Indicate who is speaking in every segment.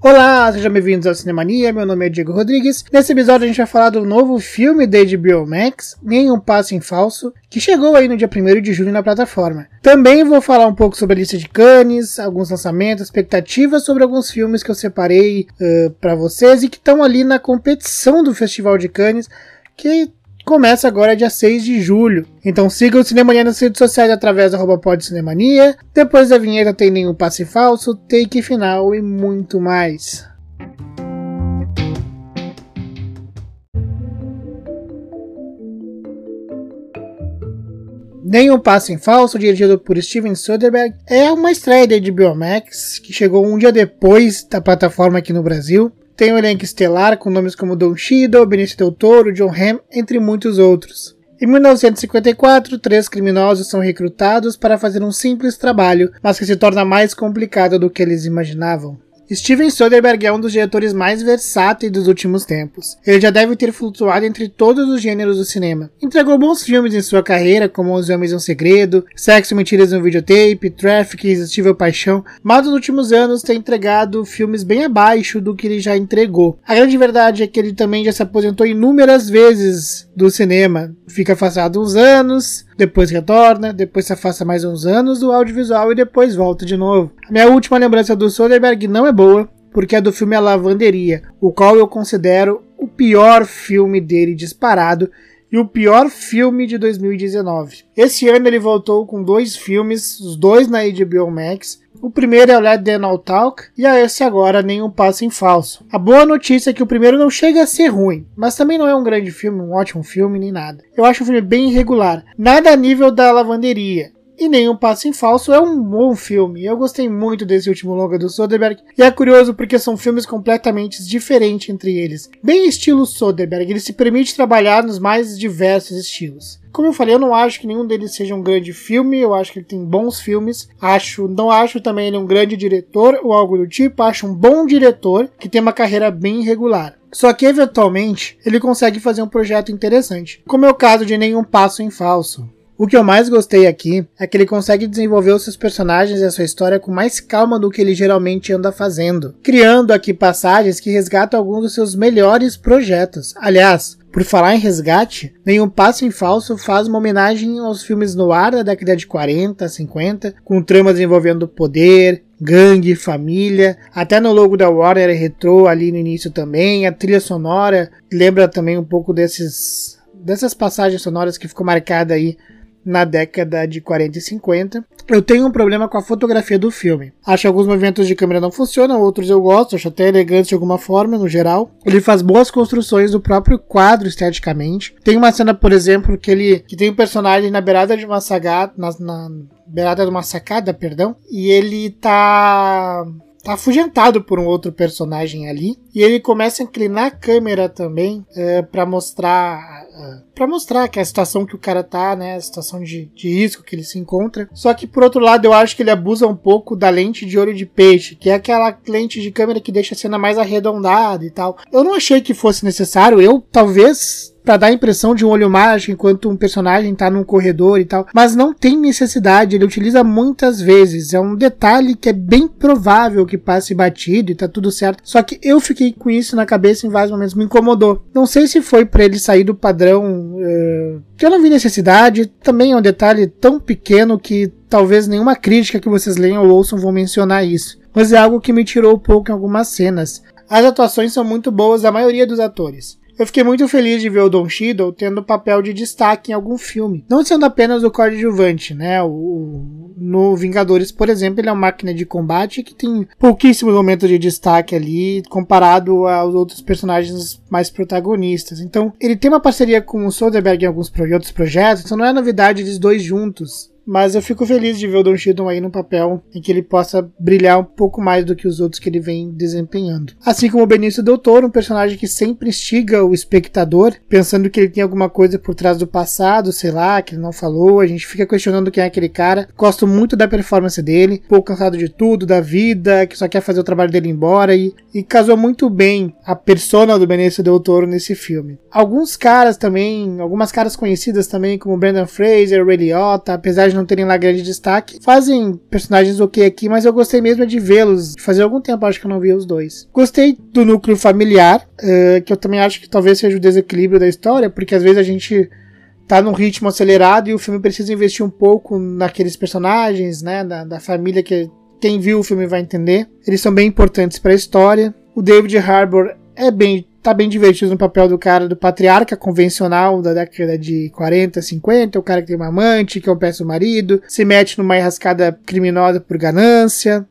Speaker 1: Olá, sejam bem-vindos ao Cinemania, meu nome é Diego Rodrigues. Nesse episódio a gente vai falar do novo filme da HBO Max, Nenhum Passo em Falso, que chegou aí no dia 1 de julho na plataforma. Também vou falar um pouco sobre a lista de Cannes, alguns lançamentos, expectativas sobre alguns filmes que eu separei uh, para vocês e que estão ali na competição do Festival de Cannes, que começa agora dia 6 de julho. Então siga o Cinemania nas redes sociais através da Cinemania. Depois da vinheta tem nenhum passe falso, take final e muito mais. Nenhum Passo em Falso, dirigido por Steven Soderbergh, é uma estreia de Biomax que chegou um dia depois da plataforma aqui no Brasil. Tem um elenco estelar com nomes como Don Cheadle, Benicio Del Toro, John Hamm, entre muitos outros. Em 1954, três criminosos são recrutados para fazer um simples trabalho, mas que se torna mais complicado do que eles imaginavam. Steven Soderbergh é um dos diretores mais versáteis dos últimos tempos. Ele já deve ter flutuado entre todos os gêneros do cinema. Entregou bons filmes em sua carreira, como Os Homens um Segredo, Sexo e Mentiras no Videotape, Traffic, Irresistível Paixão, mas nos últimos anos tem entregado filmes bem abaixo do que ele já entregou. A grande verdade é que ele também já se aposentou inúmeras vezes do cinema. Fica afastado uns anos, depois retorna, depois se afasta mais uns anos do audiovisual e depois volta de novo. A minha última lembrança do Soderbergh não é boa, porque é do filme A Lavanderia, o qual eu considero o pior filme dele disparado e o pior filme de 2019. Esse ano ele voltou com dois filmes, os dois na HBO Max, o primeiro é o Let All Talk e a esse agora Nenhum Passo em Falso. A boa notícia é que o primeiro não chega a ser ruim, mas também não é um grande filme, um ótimo filme, nem nada. Eu acho o filme bem irregular, nada a nível da lavanderia. E Nenhum Passo em Falso é um bom filme. Eu gostei muito desse último longa do Soderbergh. E é curioso porque são filmes completamente diferentes entre eles. Bem estilo Soderbergh, ele se permite trabalhar nos mais diversos estilos. Como eu falei, eu não acho que nenhum deles seja um grande filme, eu acho que ele tem bons filmes. Acho, não acho também ele um grande diretor ou algo do tipo, acho um bom diretor que tem uma carreira bem irregular. Só que eventualmente ele consegue fazer um projeto interessante, como é o caso de Nenhum Passo em Falso. O que eu mais gostei aqui é que ele consegue desenvolver os seus personagens e a sua história com mais calma do que ele geralmente anda fazendo, criando aqui passagens que resgatam alguns dos seus melhores projetos. Aliás, por falar em resgate, Nenhum Passo em Falso faz uma homenagem aos filmes no ar da década de 40, 50, com tramas envolvendo poder, gangue, família, até no logo da Warner é retrô ali no início também, a trilha sonora lembra também um pouco desses dessas passagens sonoras que ficou marcada aí na década de 40 e 50. Eu tenho um problema com a fotografia do filme. Acho que alguns movimentos de câmera não funcionam, outros eu gosto, acho até elegante de alguma forma, no geral. Ele faz boas construções do próprio quadro esteticamente. Tem uma cena, por exemplo, que ele que tem um personagem na beirada de uma sagada, na, na beirada de uma sacada, perdão, e ele tá tá afugentado por um outro personagem ali e ele começa a inclinar a câmera também é, para mostrar para mostrar que é a situação que o cara tá, né, a situação de, de risco que ele se encontra. Só que por outro lado, eu acho que ele abusa um pouco da lente de olho de peixe, que é aquela lente de câmera que deixa a cena mais arredondada e tal. Eu não achei que fosse necessário, eu talvez para dar a impressão de um olho mágico enquanto um personagem tá num corredor e tal, mas não tem necessidade, ele utiliza muitas vezes. É um detalhe que é bem provável que passe batido e tá tudo certo. Só que eu fiquei com isso na cabeça em vários momentos, me incomodou. Não sei se foi para ele sair do padrão uh, eu não vi necessidade, também é um detalhe tão pequeno que talvez nenhuma crítica que vocês leiam ou ouçam vão mencionar isso. Mas é algo que me tirou um pouco em algumas cenas. As atuações são muito boas da maioria dos atores. Eu fiquei muito feliz de ver o Don Cheadle tendo papel de destaque em algum filme, não sendo apenas o coadjuvante, né? O, no Vingadores, por exemplo, ele é uma máquina de combate que tem pouquíssimos momentos de destaque ali comparado aos outros personagens mais protagonistas. Então, ele tem uma parceria com o Soderbergh em alguns outros projetos, então não é novidade eles dois juntos mas eu fico feliz de ver o Don Cheadle aí no papel em que ele possa brilhar um pouco mais do que os outros que ele vem desempenhando. Assim como o Benício Del Toro, um personagem que sempre instiga o espectador, pensando que ele tem alguma coisa por trás do passado, sei lá, que ele não falou, a gente fica questionando quem é aquele cara. Gosto muito da performance dele, pouco cansado de tudo, da vida, que só quer fazer o trabalho dele embora e, e casou muito bem a persona do Benício Del Toro nesse filme. Alguns caras também, algumas caras conhecidas também, como Brandon Fraser, Ray Liotta, apesar de não terem lá grande destaque, fazem personagens ok aqui, mas eu gostei mesmo de vê-los. Fazia algum tempo acho que eu não via os dois. Gostei do núcleo familiar, uh, que eu também acho que talvez seja o desequilíbrio da história, porque às vezes a gente tá num ritmo acelerado e o filme precisa investir um pouco naqueles personagens, né, da, da família que quem viu o filme vai entender. Eles são bem importantes para a história. O David Harbour é bem tá bem divertido no papel do cara do patriarca convencional da década de 40, 50, o cara que tem uma amante, que é um péssimo marido, se mete numa enrascada criminosa por ganância.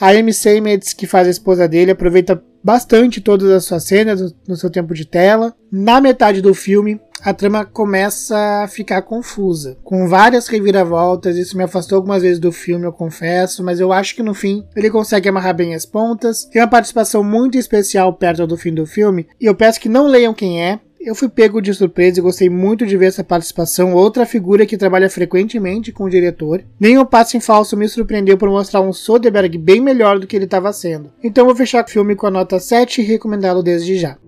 Speaker 1: A Amy Seymetz, que faz a esposa dele, aproveita bastante todas as suas cenas no seu tempo de tela. Na metade do filme, a trama começa a ficar confusa, com várias reviravoltas. Isso me afastou algumas vezes do filme, eu confesso, mas eu acho que no fim ele consegue amarrar bem as pontas. Tem uma participação muito especial perto do fim do filme, e eu peço que não leiam quem é, eu fui pego de surpresa e gostei muito de ver essa participação. Outra figura que trabalha frequentemente com o diretor. Nem o Passo em Falso me surpreendeu por mostrar um Soderbergh bem melhor do que ele estava sendo. Então vou fechar o filme com a nota 7 e recomendá-lo desde já.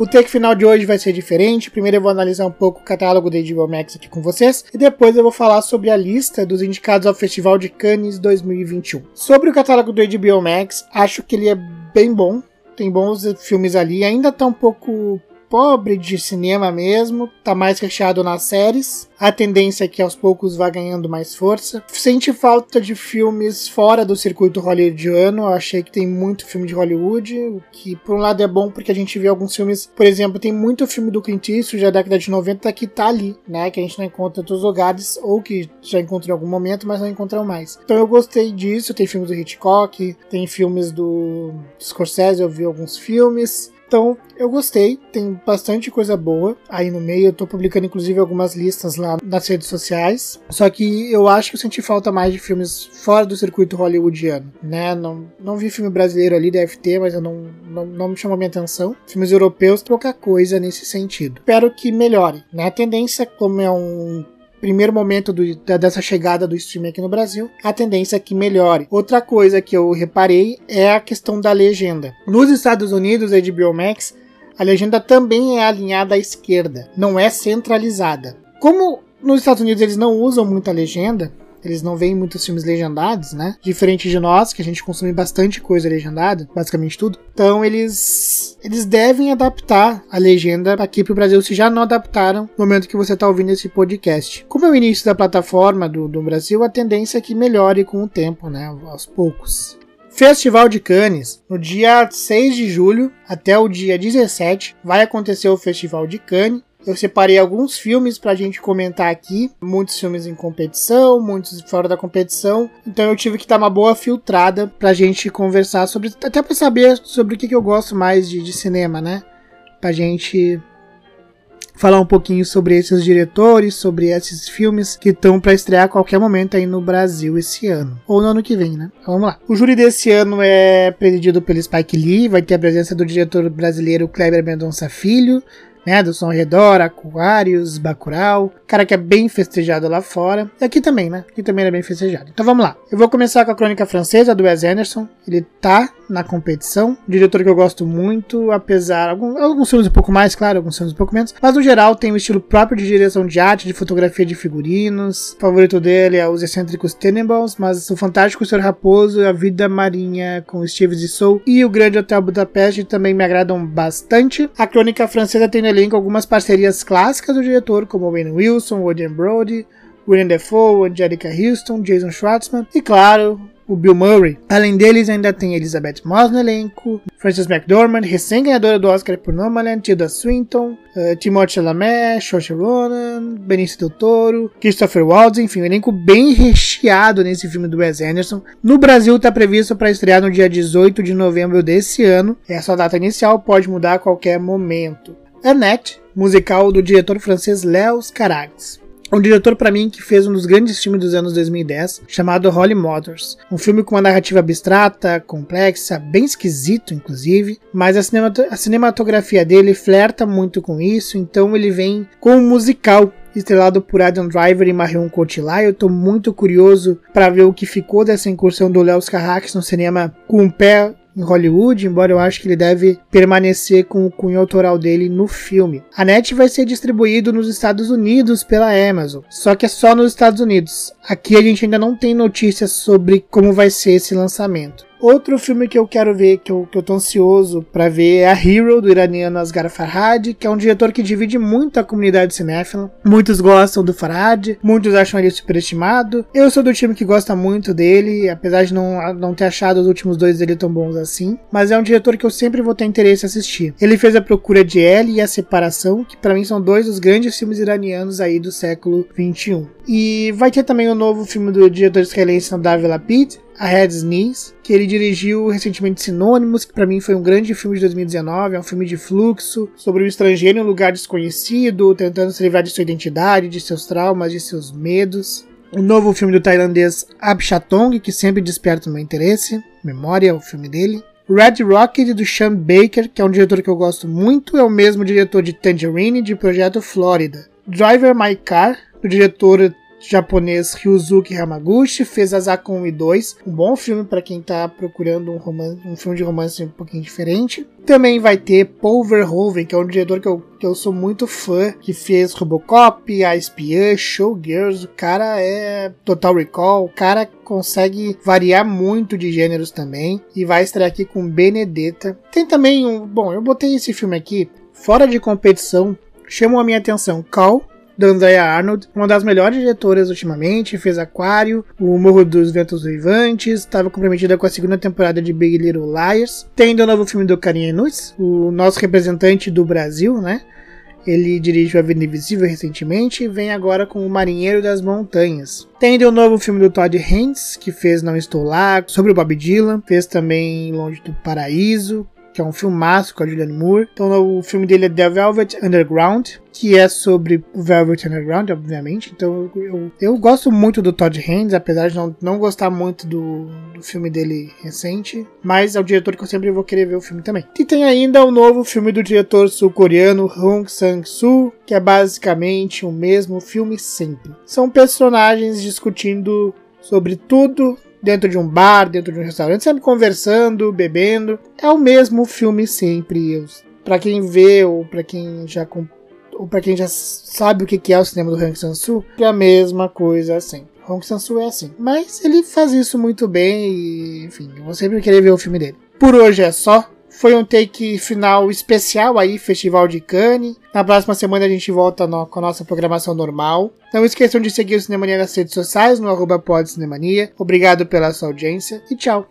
Speaker 1: O take final de hoje vai ser diferente. Primeiro eu vou analisar um pouco o catálogo da HBO Max aqui com vocês e depois eu vou falar sobre a lista dos indicados ao Festival de Cannes 2021. Sobre o catálogo do HBO Max, acho que ele é bem bom. Tem bons filmes ali, ainda tá um pouco pobre de cinema mesmo, tá mais recheado nas séries. A tendência é que aos poucos vá ganhando mais força. Sente falta de filmes fora do circuito hollywoodiano. Eu achei que tem muito filme de Hollywood, o que por um lado é bom porque a gente vê alguns filmes, por exemplo, tem muito filme do Clint Eastwood da década de 90 que tá ali, né, que a gente não encontra em outros lugares ou que já encontrou em algum momento, mas não encontram mais. Então eu gostei disso, tem filmes do Hitchcock, tem filmes do Scorsese, eu vi alguns filmes. Então, eu gostei, tem bastante coisa boa aí no meio. Eu tô publicando inclusive algumas listas lá nas redes sociais. Só que eu acho que eu senti falta mais de filmes fora do circuito hollywoodiano, né? Não, não vi filme brasileiro ali, deve ter, mas eu não, não, não me chamou minha atenção. Filmes europeus, pouca coisa nesse sentido. Espero que melhore, né? A tendência, como é um primeiro momento do, dessa chegada do streaming aqui no Brasil, a tendência é que melhore. Outra coisa que eu reparei é a questão da legenda. Nos Estados Unidos, a HBO Max, a legenda também é alinhada à esquerda, não é centralizada. Como nos Estados Unidos eles não usam muita legenda, eles não veem muitos filmes legendados, né? Diferente de nós, que a gente consome bastante coisa legendada, basicamente tudo. Então eles eles devem adaptar a legenda aqui pro Brasil se já não adaptaram no momento que você está ouvindo esse podcast. Como é o início da plataforma do, do Brasil, a tendência é que melhore com o tempo, né? Aos poucos. Festival de Cannes. No dia 6 de julho até o dia 17 vai acontecer o Festival de Cannes. Eu separei alguns filmes pra gente comentar aqui, muitos filmes em competição, muitos fora da competição. Então eu tive que dar uma boa filtrada pra gente conversar sobre, até pra saber sobre o que, que eu gosto mais de, de cinema, né? Pra gente falar um pouquinho sobre esses diretores, sobre esses filmes que estão para estrear a qualquer momento aí no Brasil esse ano. Ou no ano que vem, né? Então, vamos lá. O júri desse ano é presidido pelo Spike Lee, vai ter a presença do diretor brasileiro Kleber Mendonça Filho, né, do Som Redor, Aquarius, Bacurau, cara que é bem festejado lá fora. E aqui também, né? Aqui também é bem festejado. Então vamos lá. Eu vou começar com a crônica francesa do Wes Anderson. Ele tá na competição. Um diretor que eu gosto muito, apesar. Alguns, alguns filmes um pouco mais, claro, alguns filmes um pouco menos. Mas no geral tem um estilo próprio de direção de arte, de fotografia de figurinos. O favorito dele é Os Excêntricos Tenenbaums, mas o Fantástico Senhor Raposo, A Vida Marinha com Steve Zissou e O Grande Hotel Budapeste também me agradam bastante. A crônica francesa tem no elenco algumas parcerias clássicas do diretor, como Wayne Wilson, William Brody, William Defoe, Angelica Houston, Jason Schwartzman e, claro, o Bill Murray. Além deles, ainda tem Elizabeth Moss no elenco, Frances McDormand, recém-ganhadora do Oscar por Nomadland, Tilda Swinton, uh, Timothée Chalamet, Saoirse Ronan, Benicio Del Toro, Christopher Waltz, enfim, um elenco bem recheado nesse filme do Wes Anderson. No Brasil está previsto para estrear no dia 18 de novembro desse ano. Essa data inicial pode mudar a qualquer momento. Annette, musical do diretor francês Léo Carax um diretor para mim que fez um dos grandes filmes dos anos 2010, chamado Holly Motors. Um filme com uma narrativa abstrata, complexa, bem esquisito inclusive, mas a, cinemat a cinematografia dele flerta muito com isso, então ele vem com um musical estrelado por Adam Driver e Marion Cotillard. Eu estou muito curioso para ver o que ficou dessa incursão do Léo Carrax no cinema com o pé em Hollywood, embora eu acho que ele deve permanecer com o cunho autoral dele no filme. A NET vai ser distribuído nos Estados Unidos pela Amazon, só que é só nos Estados Unidos. Aqui a gente ainda não tem notícias sobre como vai ser esse lançamento. Outro filme que eu quero ver, que eu, que eu tô ansioso para ver, é a Hero, do iraniano Asghar Farhad, que é um diretor que divide muito a comunidade cinéfila. Muitos gostam do Farhad, muitos acham ele superestimado. Eu sou do time que gosta muito dele, apesar de não, não ter achado os últimos dois dele tão bons assim. Mas é um diretor que eu sempre vou ter interesse em assistir. Ele fez A Procura de Ellie e A Separação, que para mim são dois dos grandes filmes iranianos aí do século 21. E vai ter também o novo filme do diretor israelense Nadav Lapid, a Head's Knees, que ele dirigiu recentemente Sinônimos, que para mim foi um grande filme de 2019, é um filme de fluxo, sobre o estrangeiro em um lugar desconhecido, tentando se livrar de sua identidade, de seus traumas, de seus medos. O novo filme do tailandês Abshatong, que sempre desperta o meu interesse, Memória é o filme dele. Red Rocket do Sean Baker, que é um diretor que eu gosto muito, é o mesmo diretor de Tangerine de Projeto Flórida. Driver My Car, do diretor japonês Ryuzuki Hamaguchi, fez Asako 1 e 2, um bom filme para quem tá procurando um, romance, um filme de romance um pouquinho diferente. Também vai ter Paul Verhoeven, que é um diretor que eu, que eu sou muito fã, que fez Robocop, A Espiã, Showgirls, o cara é Total Recall, o cara consegue variar muito de gêneros também, e vai estrear aqui com Benedetta. Tem também um, bom, eu botei esse filme aqui, fora de competição, chamam a minha atenção Call, da Andrea Arnold, uma das melhores diretoras ultimamente, fez Aquário, O Morro dos Ventos Vivantes, estava comprometida com a segunda temporada de Big Little Liars. Tem o novo filme do Karim Enuts, o nosso representante do Brasil, né? Ele dirigiu A Vida Invisível recentemente e vem agora com O Marinheiro das Montanhas. Tem o novo filme do Todd Haynes, que fez Não Estou Lá, sobre o Bob Dylan. Fez também Longe do Paraíso, que é um filmaço com a Julianne Moore. Então o filme dele é The Velvet Underground, que é sobre o Velvet Underground, obviamente. Então eu, eu, gosto muito do Todd Haynes, apesar de não, não gostar muito do, do filme dele recente, mas é o diretor que eu sempre vou querer ver o filme também. E tem ainda o novo filme do diretor sul-coreano Hong Sang-soo, que é basicamente o mesmo filme sempre. São personagens discutindo sobre tudo dentro de um bar, dentro de um restaurante, sempre conversando, bebendo. É o mesmo filme sempre. Para quem vê ou para quem já ou para quem já sabe o que é o cinema do Hong Sang-soo, é a mesma coisa assim. Hong Sang-soo é assim, mas ele faz isso muito bem e, enfim, eu vou sempre querer ver o filme dele. Por hoje é só. Foi um take final especial aí, Festival de Cannes. Na próxima semana a gente volta no, com a nossa programação normal. Não esqueçam de seguir o Cinemania nas redes sociais, no arroba Obrigado pela sua audiência e tchau!